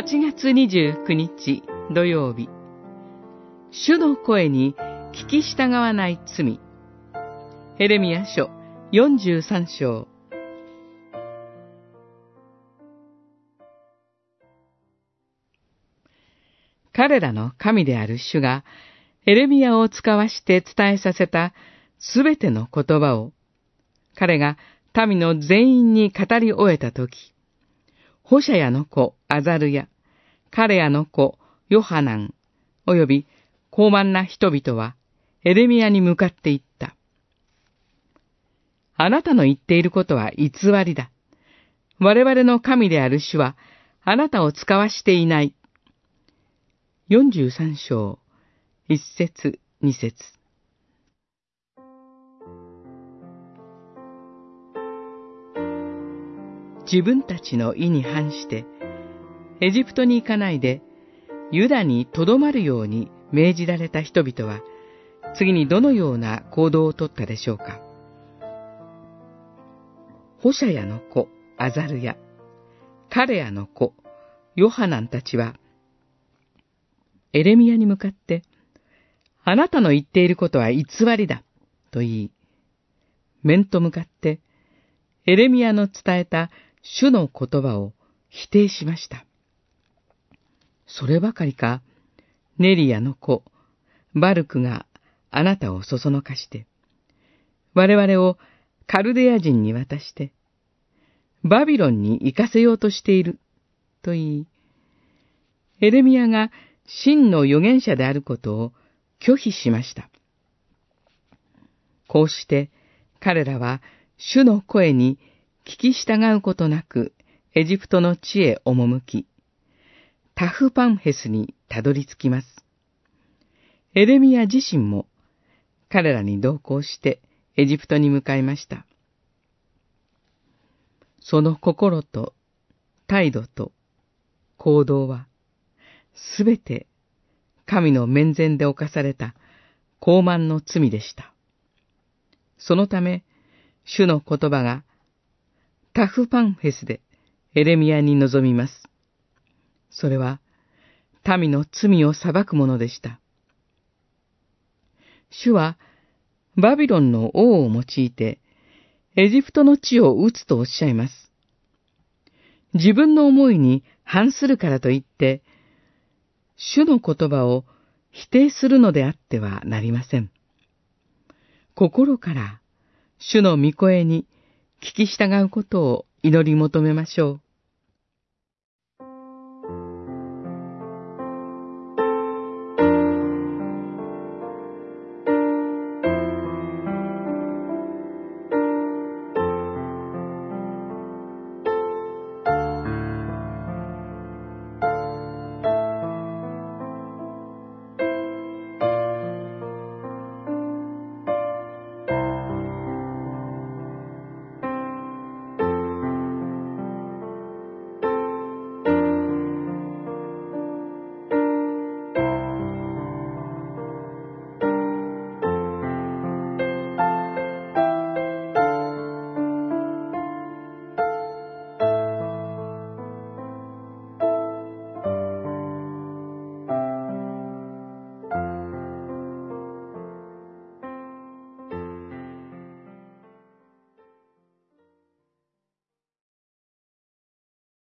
8月29日土曜日、主の声に聞き従わない罪。ヘレミヤ書43章。彼らの神である主が、エレミヤを使わして伝えさせたすべての言葉を、彼が民の全員に語り終えたとき、ホシャヤの子アザルヤ、カレアの子ヨハナン、および高慢な人々はエレミヤに向かって言った。あなたの言っていることは偽りだ。我々の神である主はあなたを使わしていない。43章、1節2節自分たちの意に反して、エジプトに行かないで、ユダに留まるように命じられた人々は、次にどのような行動をとったでしょうか。ホシャヤの子、アザルヤ、カレアの子、ヨハナンたちは、エレミヤに向かって、あなたの言っていることは偽りだ、と言い、面と向かって、エレミヤの伝えた主の言葉を否定しました。そればかりか、ネリアの子、バルクがあなたをそそのかして、我々をカルデア人に渡して、バビロンに行かせようとしている、と言い、エレミヤが真の預言者であることを拒否しました。こうして彼らは主の声に聞き従うことなく、エジプトの地へ赴き、タフパンヘスにたどり着きます。エレミア自身も彼らに同行してエジプトに向かいました。その心と態度と行動はすべて神の面前で犯された傲慢の罪でした。そのため、主の言葉がタフパンフェスでエレミアに臨みます。それは、民の罪を裁くものでした。主は、バビロンの王を用いて、エジプトの地を打つとおっしゃいます。自分の思いに反するからといって、主の言葉を否定するのであってはなりません。心から主の御声に聞き従うことを祈り求めましょう。